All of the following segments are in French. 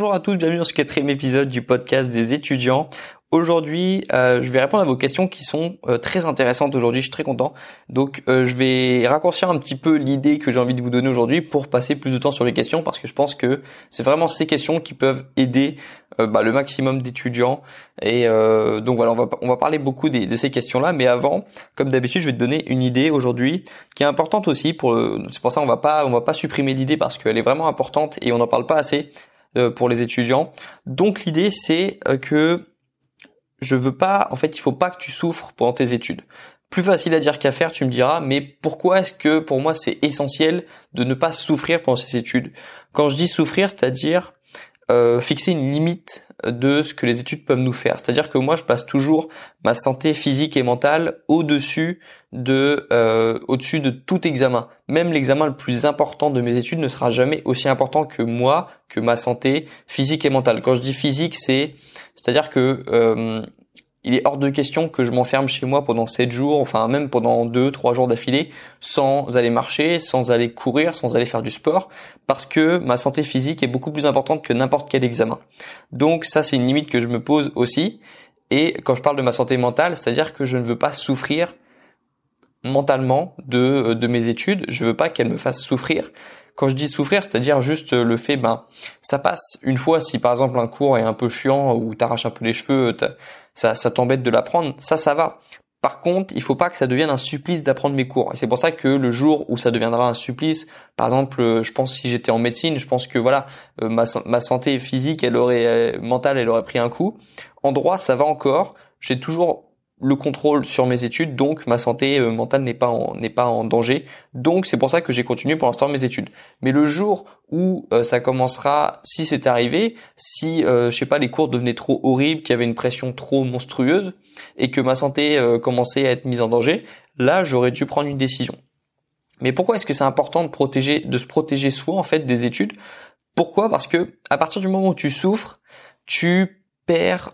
Bonjour à tous, bienvenue dans ce quatrième épisode du podcast des étudiants. Aujourd'hui, euh, je vais répondre à vos questions qui sont euh, très intéressantes aujourd'hui. Je suis très content. Donc, euh, je vais raccourcir un petit peu l'idée que j'ai envie de vous donner aujourd'hui pour passer plus de temps sur les questions parce que je pense que c'est vraiment ces questions qui peuvent aider bah, le maximum d'étudiants. Et donc voilà, on va on va parler beaucoup de ces questions-là. Mais avant, comme d'habitude, je vais te donner une idée aujourd'hui qui est importante aussi. Pour c'est pour ça on va pas on va pas supprimer l'idée parce qu'elle est vraiment importante et on n'en parle pas assez pour les étudiants. Donc l'idée c'est que je veux pas, en fait, il faut pas que tu souffres pendant tes études. Plus facile à dire qu'à faire, tu me diras, mais pourquoi est-ce que pour moi c'est essentiel de ne pas souffrir pendant ces études? Quand je dis souffrir, c'est-à-dire euh, fixer une limite de ce que les études peuvent nous faire. C'est-à-dire que moi, je passe toujours ma santé physique et mentale au-dessus de, euh, au-dessus de tout examen. Même l'examen le plus important de mes études ne sera jamais aussi important que moi, que ma santé physique et mentale. Quand je dis physique, c'est, c'est-à-dire que euh, il est hors de question que je m'enferme chez moi pendant 7 jours, enfin même pendant 2 3 jours d'affilée sans aller marcher, sans aller courir, sans aller faire du sport parce que ma santé physique est beaucoup plus importante que n'importe quel examen. Donc ça c'est une limite que je me pose aussi. Et quand je parle de ma santé mentale, c'est-à-dire que je ne veux pas souffrir mentalement de de mes études, je veux pas qu'elles me fassent souffrir. Quand je dis souffrir, c'est-à-dire juste le fait, ben, ça passe une fois. Si par exemple un cours est un peu chiant ou t'arraches un peu les cheveux, ça, ça t'embête de l'apprendre, ça, ça va. Par contre, il faut pas que ça devienne un supplice d'apprendre mes cours. Et c'est pour ça que le jour où ça deviendra un supplice, par exemple, euh, je pense si j'étais en médecine, je pense que voilà, euh, ma, ma santé physique, elle aurait euh, mentale, elle aurait pris un coup. En droit, ça va encore. J'ai toujours le contrôle sur mes études, donc ma santé euh, mentale n'est pas en, n'est pas en danger. Donc c'est pour ça que j'ai continué pour l'instant mes études. Mais le jour où euh, ça commencera, si c'est arrivé, si euh, je sais pas les cours devenaient trop horribles, qu'il y avait une pression trop monstrueuse et que ma santé commençait à être mise en danger, là j'aurais dû prendre une décision. Mais pourquoi est-ce que c'est important de protéger, de se protéger soi en fait des études? Pourquoi? Parce que à partir du moment où tu souffres, tu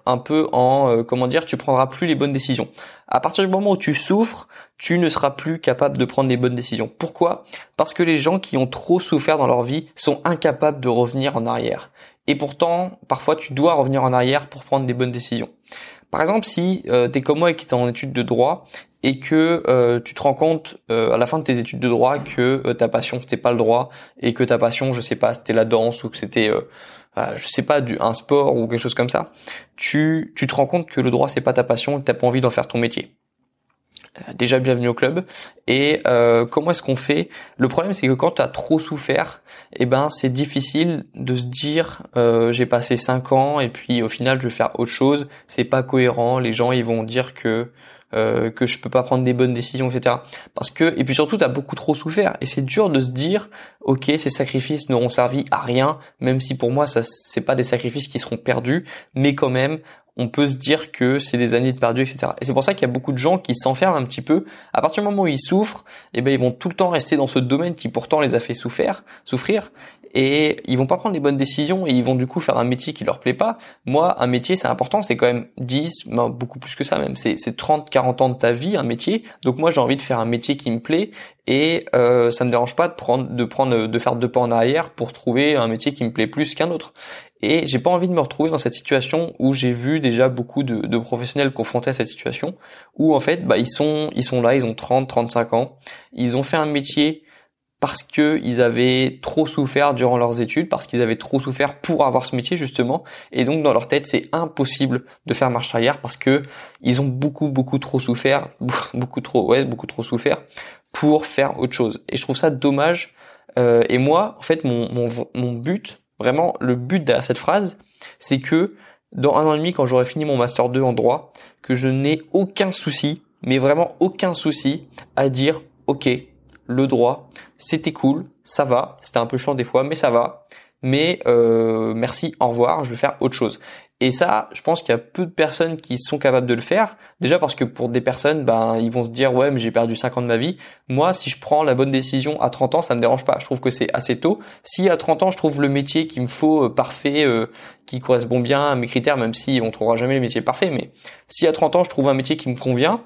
un peu en euh, comment dire, tu prendras plus les bonnes décisions. À partir du moment où tu souffres, tu ne seras plus capable de prendre les bonnes décisions. Pourquoi? Parce que les gens qui ont trop souffert dans leur vie sont incapables de revenir en arrière. Et pourtant, parfois tu dois revenir en arrière pour prendre des bonnes décisions. Par exemple, si euh, tu es comme moi et qui es en études de droit et que euh, tu te rends compte à la fin de tes études de droit que ta passion c'était pas le droit et que ta passion, je sais pas, c'était la danse ou que c'était je sais pas, du, un sport ou quelque chose comme ça, tu, tu te rends compte que le droit c'est pas ta passion et que t'as pas envie d'en faire ton métier. Euh, déjà bienvenue au club. Et euh, comment est-ce qu'on fait? Le problème c'est que quand tu as trop souffert, eh ben c'est difficile de se dire euh, j'ai passé 5 ans et puis au final je vais faire autre chose. C'est pas cohérent. Les gens ils vont dire que euh, que je peux pas prendre des bonnes décisions, etc. Parce que et puis surtout t'as beaucoup trop souffert et c'est dur de se dire ok ces sacrifices n'auront servi à rien, même si pour moi ça c'est pas des sacrifices qui seront perdus, mais quand même on peut se dire que c'est des années de perdu, etc. Et c'est pour ça qu'il y a beaucoup de gens qui s'enferment un petit peu. À partir du moment où ils souffrent, eh ben ils vont tout le temps rester dans ce domaine qui pourtant les a fait souffrir, souffrir, et ils vont pas prendre les bonnes décisions et ils vont du coup faire un métier qui leur plaît pas. Moi, un métier, c'est important, c'est quand même 10, ben, beaucoup plus que ça même, c'est 30, 40 ans de ta vie, un métier. Donc moi, j'ai envie de faire un métier qui me plaît et euh, ça me dérange pas de prendre, de prendre, de faire deux pas en arrière pour trouver un métier qui me plaît plus qu'un autre. Et j'ai pas envie de me retrouver dans cette situation où j'ai vu déjà beaucoup de, de, professionnels confrontés à cette situation, où en fait, bah, ils sont, ils sont là, ils ont 30, 35 ans, ils ont fait un métier parce qu'ils avaient trop souffert durant leurs études, parce qu'ils avaient trop souffert pour avoir ce métier justement, et donc dans leur tête c'est impossible de faire marche arrière parce que ils ont beaucoup beaucoup trop souffert, beaucoup trop ouais beaucoup trop souffert pour faire autre chose. Et je trouve ça dommage. Euh, et moi en fait mon, mon, mon but Vraiment, le but de cette phrase, c'est que dans un an et demi, quand j'aurai fini mon master 2 en droit, que je n'ai aucun souci, mais vraiment aucun souci à dire, ok, le droit, c'était cool, ça va, c'était un peu chiant des fois, mais ça va. Mais euh, merci, au revoir, je vais faire autre chose. Et ça, je pense qu'il y a peu de personnes qui sont capables de le faire. Déjà parce que pour des personnes, ben, ils vont se dire, ouais, mais j'ai perdu 5 ans de ma vie. Moi, si je prends la bonne décision à 30 ans, ça me dérange pas. Je trouve que c'est assez tôt. Si à 30 ans, je trouve le métier qu'il me faut euh, parfait, euh, qui correspond bien à mes critères, même si on trouvera jamais le métier parfait, mais si à 30 ans, je trouve un métier qui me convient,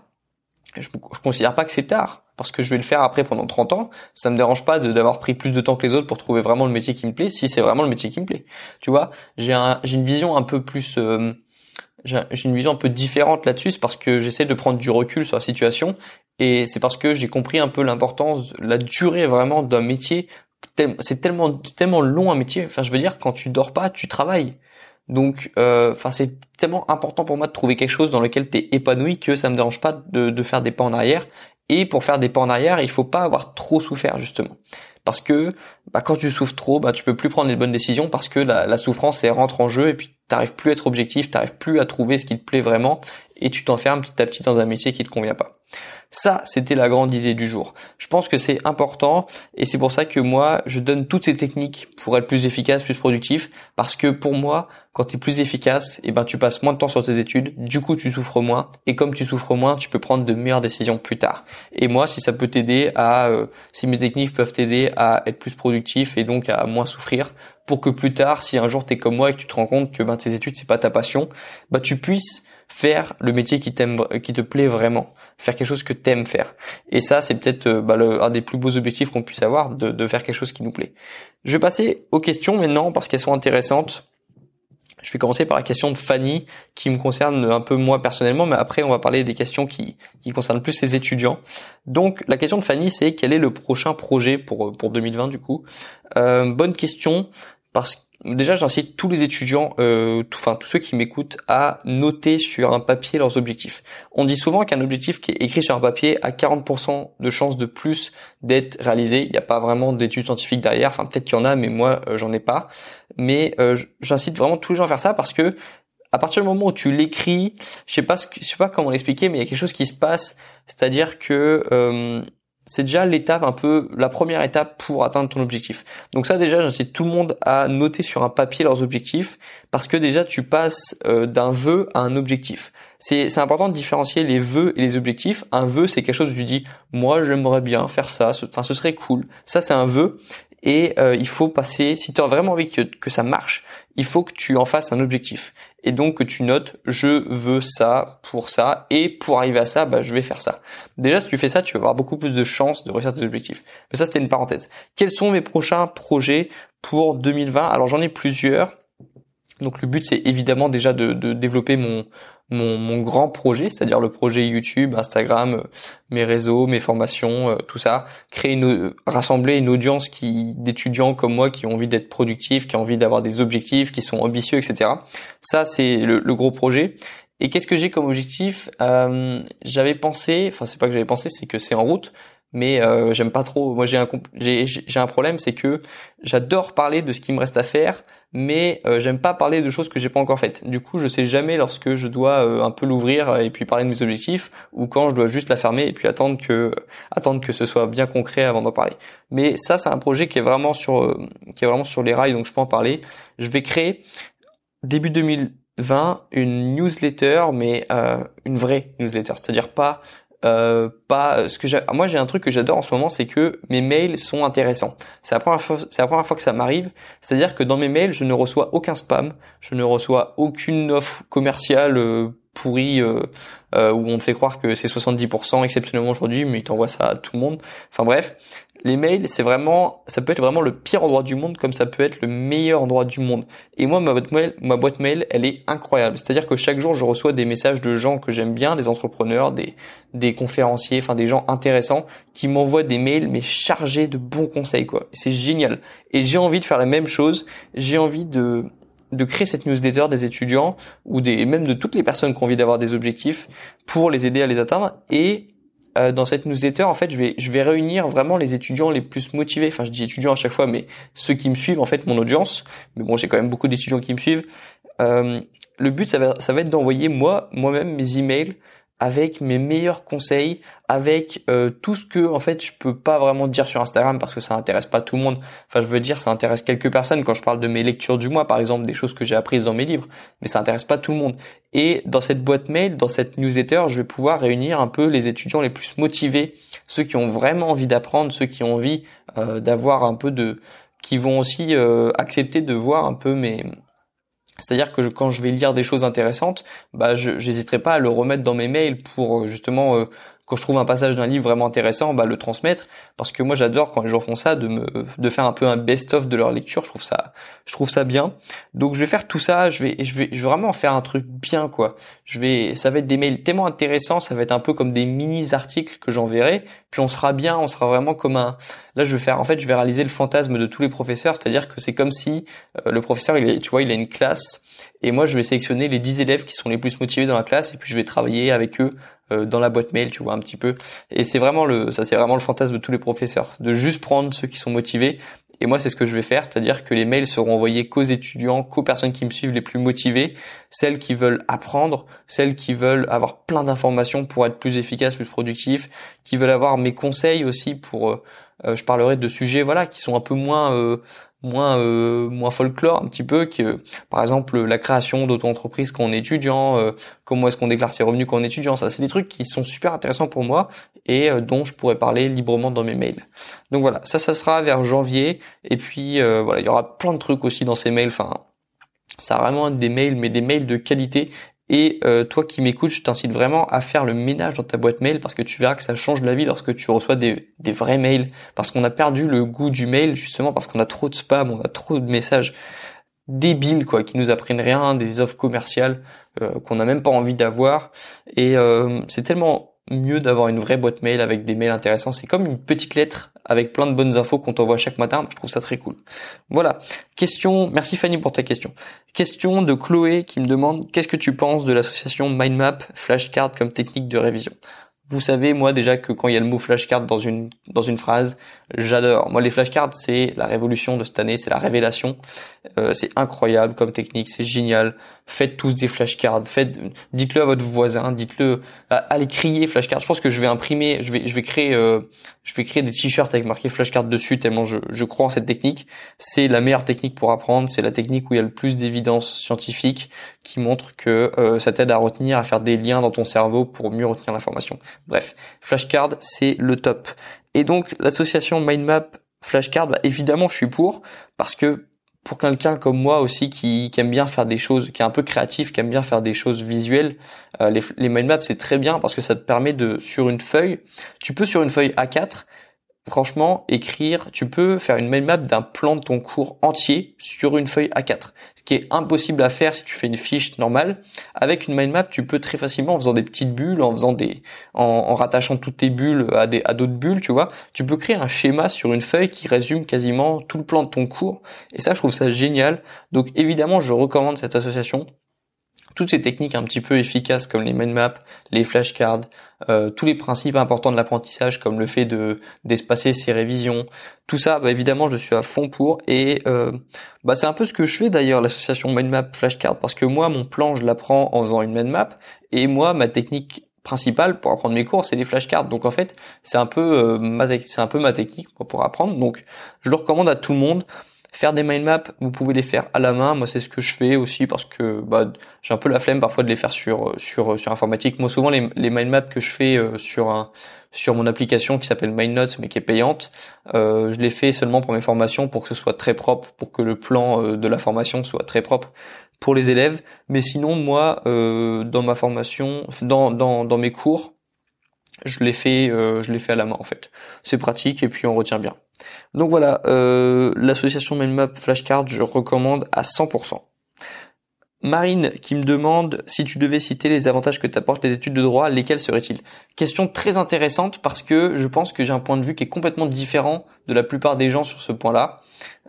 je, je considère pas que c'est tard parce que je vais le faire après pendant 30 ans. Ça me dérange pas d'avoir pris plus de temps que les autres pour trouver vraiment le métier qui me plaît, si c'est vraiment le métier qui me plaît. Tu vois, j'ai un, une vision un peu plus, euh, j'ai une vision un peu différente là-dessus, c'est parce que j'essaie de prendre du recul sur la situation et c'est parce que j'ai compris un peu l'importance, la durée vraiment d'un métier. C'est tellement, tellement long un métier. Enfin, je veux dire, quand tu dors pas, tu travailles. Donc, euh, enfin, c'est tellement important pour moi de trouver quelque chose dans lequel tu es épanoui que ça me dérange pas de, de, faire des pas en arrière. Et pour faire des pas en arrière, il faut pas avoir trop souffert justement, parce que bah, quand tu souffres trop, bah, tu peux plus prendre les bonnes décisions parce que la, souffrance rentre en jeu et puis t'arrives plus à être objectif, t'arrives plus à trouver ce qui te plaît vraiment et tu t'enfermes petit à petit dans un métier qui te convient pas. Ça, c'était la grande idée du jour. Je pense que c'est important et c'est pour ça que moi, je donne toutes ces techniques pour être plus efficace, plus productif, parce que pour moi, quand tu es plus efficace, eh ben, tu passes moins de temps sur tes études, du coup, tu souffres moins et comme tu souffres moins, tu peux prendre de meilleures décisions plus tard. Et moi, si ça peut t'aider à, euh, si mes techniques peuvent t'aider à être plus productif et donc à moins souffrir, pour que plus tard, si un jour tu es comme moi et que tu te rends compte que ben, tes études, c'est pas ta passion, bah, tu puisses faire le métier qui t'aime, qui te plaît vraiment, faire quelque chose que t'aimes faire. Et ça, c'est peut-être euh, bah, un des plus beaux objectifs qu'on puisse avoir, de, faire quelque chose qui nous plaît. Je vais passer aux questions maintenant parce qu'elles sont intéressantes. Je vais commencer par la question de Fanny qui me concerne un peu moi personnellement, mais après on va parler des questions qui, qui concernent plus les étudiants. Donc la question de Fanny c'est quel est le prochain projet pour, pour 2020 du coup? Euh, Bonne question parce Déjà, j'incite tous les étudiants, euh, enfin tous ceux qui m'écoutent, à noter sur un papier leurs objectifs. On dit souvent qu'un objectif qui est écrit sur un papier a 40% de chances de plus d'être réalisé. Il n'y a pas vraiment d'études scientifiques derrière. Enfin, peut-être qu'il y en a, mais moi, euh, j'en ai pas. Mais euh, j'incite vraiment tous les gens à faire ça parce que à partir du moment où tu l'écris, je sais pas, ce je sais pas comment l'expliquer, mais il y a quelque chose qui se passe. C'est-à-dire que euh, c'est déjà l'étape un peu la première étape pour atteindre ton objectif. Donc ça déjà j'incite tout le monde à noter sur un papier leurs objectifs parce que déjà tu passes euh, d'un vœu à un objectif. C'est important de différencier les vœux et les objectifs. Un vœu c'est quelque chose où tu dis moi j'aimerais bien faire ça, ce serait cool. Ça c'est un vœu et euh, il faut passer si tu as vraiment envie que ça marche, il faut que tu en fasses un objectif et donc que tu notes je veux ça pour ça et pour arriver à ça bah, je vais faire ça. Déjà si tu fais ça tu vas avoir beaucoup plus de chances de réussir tes objectifs. Mais ça c'était une parenthèse. Quels sont mes prochains projets pour 2020 Alors j'en ai plusieurs. Donc le but c'est évidemment déjà de, de développer mon, mon, mon grand projet, c'est-à-dire le projet YouTube, Instagram, euh, mes réseaux, mes formations, euh, tout ça, créer une, rassembler une audience qui d'étudiants comme moi qui ont envie d'être productifs, qui ont envie d'avoir des objectifs, qui sont ambitieux, etc. Ça c'est le, gros projet. Et qu'est-ce que j'ai comme objectif? Euh, J'avais pensé, enfin c'est pas que j'avais pensé, c'est que c'est en route mais euh, j'aime pas trop. Moi, j'ai un j'ai un problème, c'est que j'adore parler de ce qui me reste à faire, mais euh, j'aime pas parler de choses que j'ai pas encore faites. Du coup, je sais jamais lorsque je dois euh, un peu l'ouvrir et puis parler de mes objectifs, ou quand je dois juste la fermer et puis attendre que attendre que ce soit bien concret avant d'en parler. Mais ça, c'est un projet qui est vraiment sur qui est vraiment sur les rails, donc je peux en parler. Je vais créer début 2020 une newsletter, mais une vraie newsletter, c'est-à-dire pas euh, pas ce que moi j'ai un truc que j'adore en ce moment c'est que mes mails sont intéressants. C'est la première fois c'est la première fois que ça m'arrive. C'est à dire que dans mes mails je ne reçois aucun spam. Je ne reçois aucune offre commerciale euh, pourrie euh, euh, où on te fait croire que c'est 70% exceptionnellement aujourd'hui mais il t'envoie ça à tout le monde. Enfin bref les mails, c'est vraiment, ça peut être vraiment le pire endroit du monde comme ça peut être le meilleur endroit du monde. Et moi, ma boîte mail, ma boîte mail, elle est incroyable. C'est-à-dire que chaque jour, je reçois des messages de gens que j'aime bien, des entrepreneurs, des, des conférenciers, enfin des gens intéressants qui m'envoient des mails mais chargés de bons conseils quoi. C'est génial. Et j'ai envie de faire la même chose. J'ai envie de de créer cette newsletter des étudiants ou des même de toutes les personnes qui ont envie d'avoir des objectifs pour les aider à les atteindre et euh, dans cette newsletter, en fait, je vais, je vais réunir vraiment les étudiants les plus motivés. Enfin, je dis étudiants à chaque fois, mais ceux qui me suivent, en fait, mon audience. Mais bon, j'ai quand même beaucoup d'étudiants qui me suivent. Euh, le but, ça va, ça va être d'envoyer moi, moi-même mes emails avec mes meilleurs conseils, avec euh, tout ce que en fait je peux pas vraiment dire sur Instagram parce que ça intéresse pas tout le monde. Enfin, je veux dire, ça intéresse quelques personnes quand je parle de mes lectures du mois, par exemple, des choses que j'ai apprises dans mes livres, mais ça intéresse pas tout le monde. Et dans cette boîte mail, dans cette newsletter, je vais pouvoir réunir un peu les étudiants les plus motivés, ceux qui ont vraiment envie d'apprendre, ceux qui ont envie euh, d'avoir un peu de, qui vont aussi euh, accepter de voir un peu mes c'est-à-dire que quand je vais lire des choses intéressantes, bah je n'hésiterai pas à le remettre dans mes mails pour euh, justement euh, quand je trouve un passage d'un livre vraiment intéressant, bah le transmettre. Parce que moi j'adore quand les gens font ça de me de faire un peu un best-of de leur lecture, je trouve ça je trouve ça bien. Donc je vais faire tout ça, je vais je vais je vais vraiment faire un truc bien quoi. Je vais ça va être des mails tellement intéressants, ça va être un peu comme des mini articles que j'enverrai, puis on sera bien, on sera vraiment comme un là je vais faire en fait je vais réaliser le fantasme de tous les professeurs, c'est-à-dire que c'est comme si euh, le professeur il est, tu vois, il a une classe. Et moi je vais sélectionner les 10 élèves qui sont les plus motivés dans la classe. Et puis je vais travailler avec eux dans la boîte mail, tu vois un petit peu. Et c'est vraiment le ça c'est vraiment le fantasme de tous les professeurs, de juste prendre ceux qui sont motivés. Et moi c'est ce que je vais faire, c'est-à-dire que les mails seront envoyés qu'aux étudiants, qu'aux personnes qui me suivent les plus motivées, celles qui veulent apprendre, celles qui veulent avoir plein d'informations pour être plus efficaces, plus productifs, qui veulent avoir mes conseils aussi pour euh, euh, je parlerai de sujets voilà qui sont un peu moins moins euh, moins folklore un petit peu que par exemple la création d'auto-entreprise quand on est étudiant euh, comment est-ce qu'on déclare ses revenus quand on est étudiant ça c'est des trucs qui sont super intéressants pour moi et euh, dont je pourrais parler librement dans mes mails. Donc voilà ça ça sera vers janvier et puis voilà il y aura plein de trucs aussi dans ces mails enfin ça va vraiment être des mails mais des mails de qualité et euh, toi qui m'écoutes, je t'incite vraiment à faire le ménage dans ta boîte mail parce que tu verras que ça change la vie lorsque tu reçois des, des vrais mails. Parce qu'on a perdu le goût du mail justement parce qu'on a trop de spam, on a trop de messages débiles quoi, qui nous apprennent rien, des offres commerciales euh, qu'on n'a même pas envie d'avoir. Et euh, c'est tellement mieux d'avoir une vraie boîte mail avec des mails intéressants. C'est comme une petite lettre avec plein de bonnes infos qu'on t'envoie chaque matin. Je trouve ça très cool. Voilà. Question. Merci Fanny pour ta question. Question de Chloé qui me demande qu'est-ce que tu penses de l'association Mindmap Flashcard comme technique de révision? Vous savez, moi déjà que quand il y a le mot flashcard dans une dans une phrase, j'adore. Moi, les flashcards, c'est la révolution de cette année, c'est la révélation. Euh, c'est incroyable comme technique, c'est génial. Faites tous des flashcards. Faites, dites-le à votre voisin, dites-le. Allez crier flashcards. Je pense que je vais imprimer, je vais je vais créer euh, je vais créer des t-shirts avec marqué flashcard dessus tellement je je crois en cette technique. C'est la meilleure technique pour apprendre. C'est la technique où il y a le plus d'évidence scientifique qui montre que euh, ça t'aide à retenir, à faire des liens dans ton cerveau pour mieux retenir l'information. Bref, flashcard, c'est le top. Et donc l'association Mindmap Flashcard, bah, évidemment, je suis pour parce que pour quelqu'un comme moi aussi qui, aime bien faire des choses, qui est un peu créatif, qui aime bien faire des choses visuelles, euh, les, les mind maps c'est très bien parce que ça te permet de sur une feuille, tu peux sur une feuille A4 franchement, écrire, tu peux faire une mind map d'un plan de ton cours entier sur une feuille A4. Ce qui est impossible à faire si tu fais une fiche normale. Avec une mind map, tu peux très facilement, en faisant des petites bulles, en faisant des, en, rattachant toutes tes bulles à des, à d'autres bulles, tu vois, tu peux créer un schéma sur une feuille qui résume quasiment tout le plan de ton cours. Et ça, je trouve ça génial. Donc évidemment, je recommande cette association toutes ces techniques un petit peu efficaces comme les mind maps, les flashcards, euh, tous les principes importants de l'apprentissage comme le fait de d'espacer ses révisions, tout ça, bah, évidemment, je suis à fond pour et euh, bah, c'est un peu ce que je fais d'ailleurs l'association mind map flashcard parce que moi mon plan je l'apprends en faisant une mind map et moi ma technique principale pour apprendre mes cours c'est les flashcards. Donc en fait c'est un peu euh, c'est un peu ma technique pour apprendre. Donc je le recommande à tout le monde Faire des mind maps, vous pouvez les faire à la main. Moi, c'est ce que je fais aussi parce que bah, j'ai un peu la flemme parfois de les faire sur sur sur informatique. Moi, souvent les, les mind maps que je fais euh, sur un sur mon application qui s'appelle MindNotes mais qui est payante, euh, je les fais seulement pour mes formations pour que ce soit très propre, pour que le plan euh, de la formation soit très propre pour les élèves. Mais sinon, moi, dans ma formation, dans dans dans mes cours, je les fais je les fais à la main en fait. C'est pratique et puis on retient bien. Donc voilà, euh, l'association Mindmap Flashcard, je recommande à 100%. Marine qui me demande si tu devais citer les avantages que t'apportent les études de droit, lesquels seraient-ils? Question très intéressante parce que je pense que j'ai un point de vue qui est complètement différent de la plupart des gens sur ce point-là.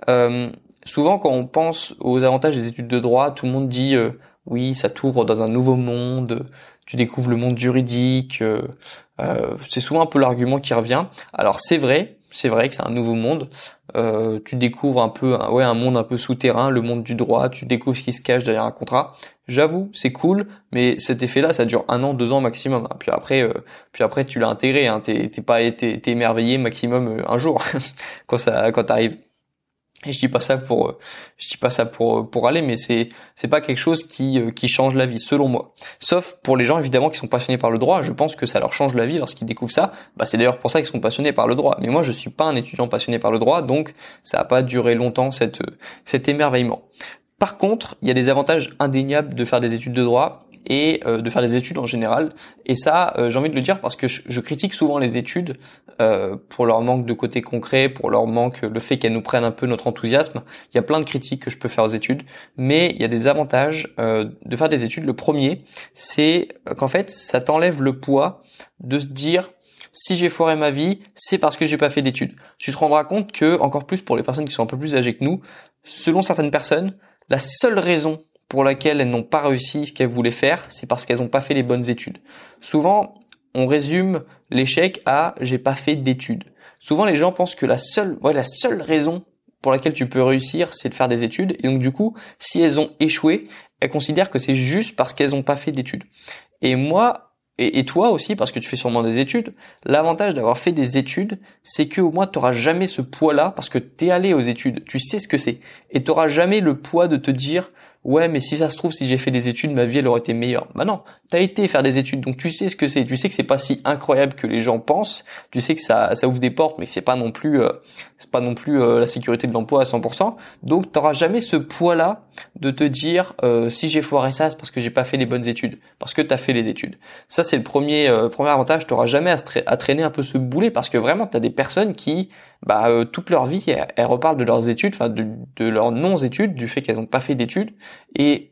Euh, souvent quand on pense aux avantages des études de droit, tout le monde dit euh, oui, ça t'ouvre dans un nouveau monde, tu découvres le monde juridique. Euh, c'est souvent un peu l'argument qui revient. Alors c'est vrai, c'est vrai que c'est un nouveau monde. Euh, tu découvres un peu, ouais, un monde un peu souterrain, le monde du droit. Tu découvres ce qui se cache derrière un contrat. J'avoue, c'est cool, mais cet effet-là, ça dure un an, deux ans maximum. Puis après, euh, puis après, tu l'as intégré. Hein. T'es, pas, été émerveillé maximum euh, un jour quand ça, quand t'arrives. Et je dis pas ça pour, euh, je dis pas ça pour euh, pour aller, mais c'est c'est pas quelque chose qui euh, qui change la vie, selon moi. Sauf pour les gens évidemment qui sont passionnés par le droit, je pense que ça leur change la vie lorsqu'ils découvrent ça. Bah c'est d'ailleurs pour ça qu'ils sont passionnés par le droit. Mais moi je suis pas un étudiant passionné par le droit, donc ça a pas duré longtemps cette cet émerveillement. Par contre, il y a des avantages indéniables de faire des études de droit et de faire des études en général. Et ça, j'ai envie de le dire parce que je, critique souvent les études pour leur manque de côté concret, pour leur manque, le fait qu'elles nous prennent un peu notre enthousiasme. Il y a plein de critiques que je peux faire aux études, mais il y a des avantages de faire des études. Le premier, c'est qu'en fait, ça t'enlève le poids de se dire si j'ai foiré ma vie, c'est parce que j'ai pas fait d'études. Tu te rendras compte que, encore plus pour les personnes qui sont un peu plus âgées que nous, selon certaines personnes, la seule raison pour laquelle elles n'ont pas réussi ce qu'elles voulaient faire, c'est parce qu'elles n'ont pas fait les bonnes études. Souvent, on résume l'échec à j'ai pas fait d'études. Souvent, les gens pensent que la seule, ouais, la seule raison pour laquelle tu peux réussir, c'est de faire des études. Et donc, du coup, si elles ont échoué, elles considèrent que c'est juste parce qu'elles n'ont pas fait d'études. Et moi, et, toi aussi, parce que tu fais sûrement des études, l'avantage d'avoir fait des études, c'est que au moins tu n'auras jamais ce poids-là, parce que tu es allé aux études, tu sais ce que c'est, et tu n'auras jamais le poids de te dire, ouais, mais si ça se trouve, si j'ai fait des études, ma vie elle aurait été meilleure. Bah non, t'as été faire des études, donc tu sais ce que c'est. Tu sais que c'est pas si incroyable que les gens pensent. Tu sais que ça, ça ouvre des portes, mais c'est pas non plus, euh, c'est pas non plus euh, la sécurité de l'emploi à 100%. Donc t'auras jamais ce poids-là de te dire, euh, si j'ai foiré ça, c'est parce que j'ai pas fait les bonnes études, parce que t'as fait les études. Ça c'est le premier, premier avantage. T'auras jamais à, traîner un peu ce boulet, parce que vraiment t'as des personnes qui, bah, toute leur vie, elles, reparlent de leurs études, enfin de, de leurs non-études, du fait qu'elles ont pas fait d'études et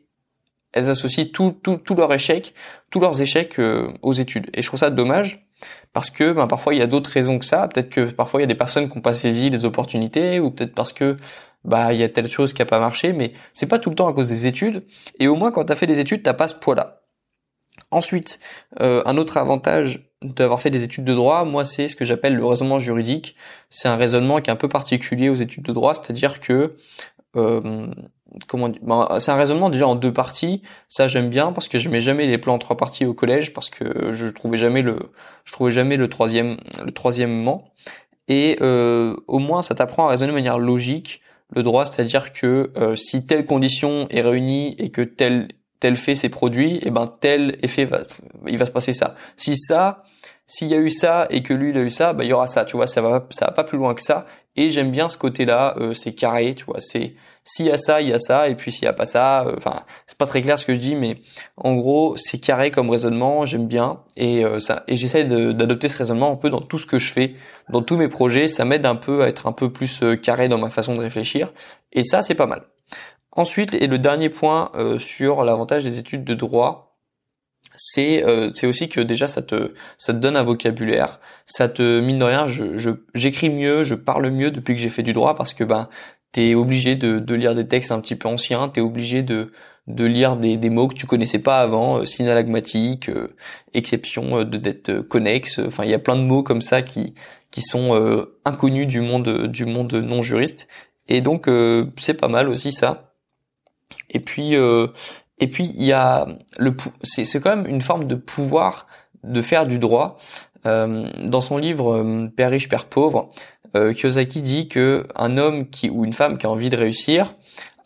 elles associent tout, tout, tout leur échec, tous leurs échecs euh, aux études. Et je trouve ça dommage parce que ben, parfois il y a d'autres raisons que ça. Peut-être que parfois il y a des personnes qui n'ont pas saisi les opportunités ou peut-être parce que bah il y a telle chose qui a pas marché. Mais c'est pas tout le temps à cause des études. Et au moins quand tu as fait des études, t'as pas ce poids-là. Ensuite, euh, un autre avantage d'avoir fait des études de droit, moi c'est ce que j'appelle le raisonnement juridique. C'est un raisonnement qui est un peu particulier aux études de droit, c'est-à-dire que euh, comment ben, c'est un raisonnement déjà en deux parties. Ça j'aime bien parce que je mets jamais les plans en trois parties au collège parce que je trouvais jamais le je trouvais jamais le troisième le troisièmement et euh, au moins ça t'apprend à raisonner de manière logique le droit c'est-à-dire que euh, si telle condition est réunie et que tel tel fait s'est produit et ben tel effet va il va se passer ça. Si ça s'il y a eu ça et que lui il a eu ça, bah il y aura ça, tu vois, ça va ça va pas plus loin que ça. Et j'aime bien ce côté-là, euh, c'est carré, tu vois, c'est s'il y a ça, il y a ça, et puis s'il y a pas ça, euh, enfin c'est pas très clair ce que je dis, mais en gros c'est carré comme raisonnement, j'aime bien et euh, ça et j'essaie d'adopter ce raisonnement un peu dans tout ce que je fais, dans tous mes projets, ça m'aide un peu à être un peu plus carré dans ma façon de réfléchir et ça c'est pas mal. Ensuite et le dernier point sur l'avantage des études de droit, c'est euh, aussi que déjà ça te ça te donne un vocabulaire, ça te mine de rien, je j'écris mieux, je parle mieux depuis que j'ai fait du droit parce que ben t'es obligé de, de lire des textes un petit peu anciens, t'es obligé de de lire des, des mots que tu connaissais pas avant, euh, synalagmatique, euh, exception euh, de dette connexe, enfin il y a plein de mots comme ça qui qui sont inconnus du monde du monde non juriste. Et donc c'est pas mal aussi ça. Et puis et puis il y a le c'est c'est quand même une forme de pouvoir de faire du droit. Euh, dans son livre euh, Père riche père pauvre, euh, Kiyosaki dit que un homme qui ou une femme qui a envie de réussir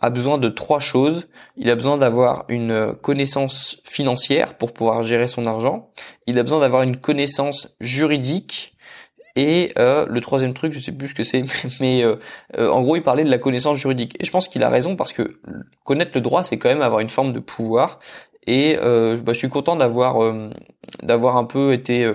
a besoin de trois choses. Il a besoin d'avoir une connaissance financière pour pouvoir gérer son argent. Il a besoin d'avoir une connaissance juridique et euh, le troisième truc, je sais plus ce que c'est, mais euh, euh, en gros, il parlait de la connaissance juridique. Et je pense qu'il a raison parce que connaître le droit, c'est quand même avoir une forme de pouvoir. Et bah, je suis content d'avoir d'avoir un peu été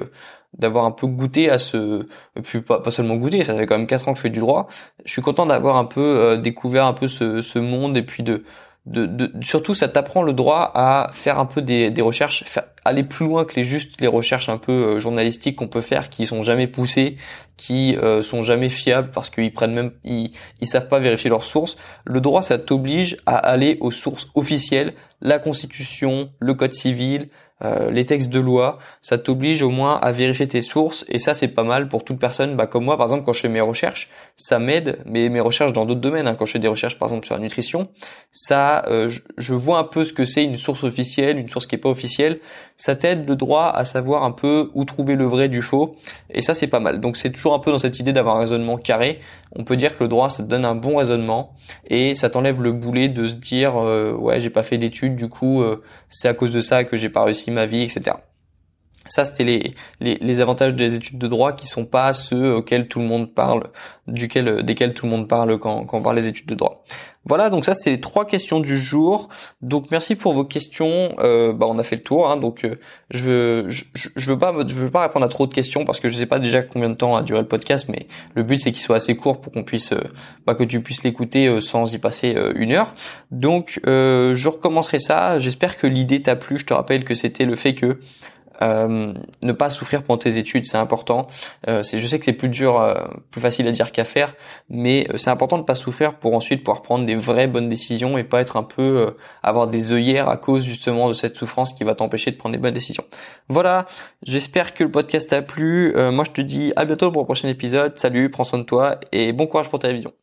d'avoir un peu goûté à ce puis pas, pas, seulement goûté ça fait quand même quatre ans que je fais du droit je suis content d'avoir un peu découvert un peu ce, ce monde et puis de de, surtout ça t'apprend le droit à faire un peu des, des recherches, aller plus loin que les juste les recherches un peu euh, journalistiques qu'on peut faire, qui sont jamais poussées, qui euh, sont jamais fiables parce qu'ils prennent même, ils, ils savent pas vérifier leurs sources. Le droit, ça t'oblige à aller aux sources officielles, la Constitution, le Code civil, euh, les textes de loi, ça t'oblige au moins à vérifier tes sources et ça c'est pas mal pour toute personne bah, comme moi par exemple quand je fais mes recherches, ça m'aide, mais mes recherches dans d'autres domaines, hein, quand je fais des recherches par exemple sur la nutrition, ça euh, je, vois un peu ce que c'est une source officielle, une source qui est pas officielle, ça t'aide le droit à savoir un peu où trouver le vrai du faux et ça c'est pas mal. Donc c'est toujours un peu dans cette idée d'avoir un raisonnement carré. On peut dire que le droit ça te donne un bon raisonnement et ça t'enlève le boulet de se dire euh, ouais j'ai pas fait d'études du coup c'est à cause de ça que j'ai pas réussi ma vie, etc. Ça, c'était les, les, avantages des études de droit qui sont pas ceux auxquels tout le monde parle, duquel, desquels tout le monde parle quand, quand on parle des études de droit. Voilà, donc ça c'est les trois questions du jour. Donc merci pour vos questions. Euh, bah, on a fait le tour. Hein, donc euh, je, je je veux pas je veux pas répondre à trop de questions parce que je sais pas déjà combien de temps a duré le podcast, mais le but c'est qu'il soit assez court pour qu'on puisse euh, bah, que tu puisses l'écouter euh, sans y passer une heure. Donc je recommencerai ça. J'espère que l'idée t'a plu. Je te rappelle que c'était le fait que euh, ne pas souffrir pendant tes études, c'est important. Euh, je sais que c'est plus dur, euh, plus facile à dire qu'à faire, mais euh, c'est important de pas souffrir pour ensuite pouvoir prendre des vraies bonnes décisions et pas être un peu avoir des œillères à cause justement de cette souffrance qui va t'empêcher de prendre des bonnes décisions. Voilà, j'espère que le podcast t'a plu. moi, je te dis à bientôt pour le prochain épisode. Salut, prends soin de toi et bon courage pour ta vision.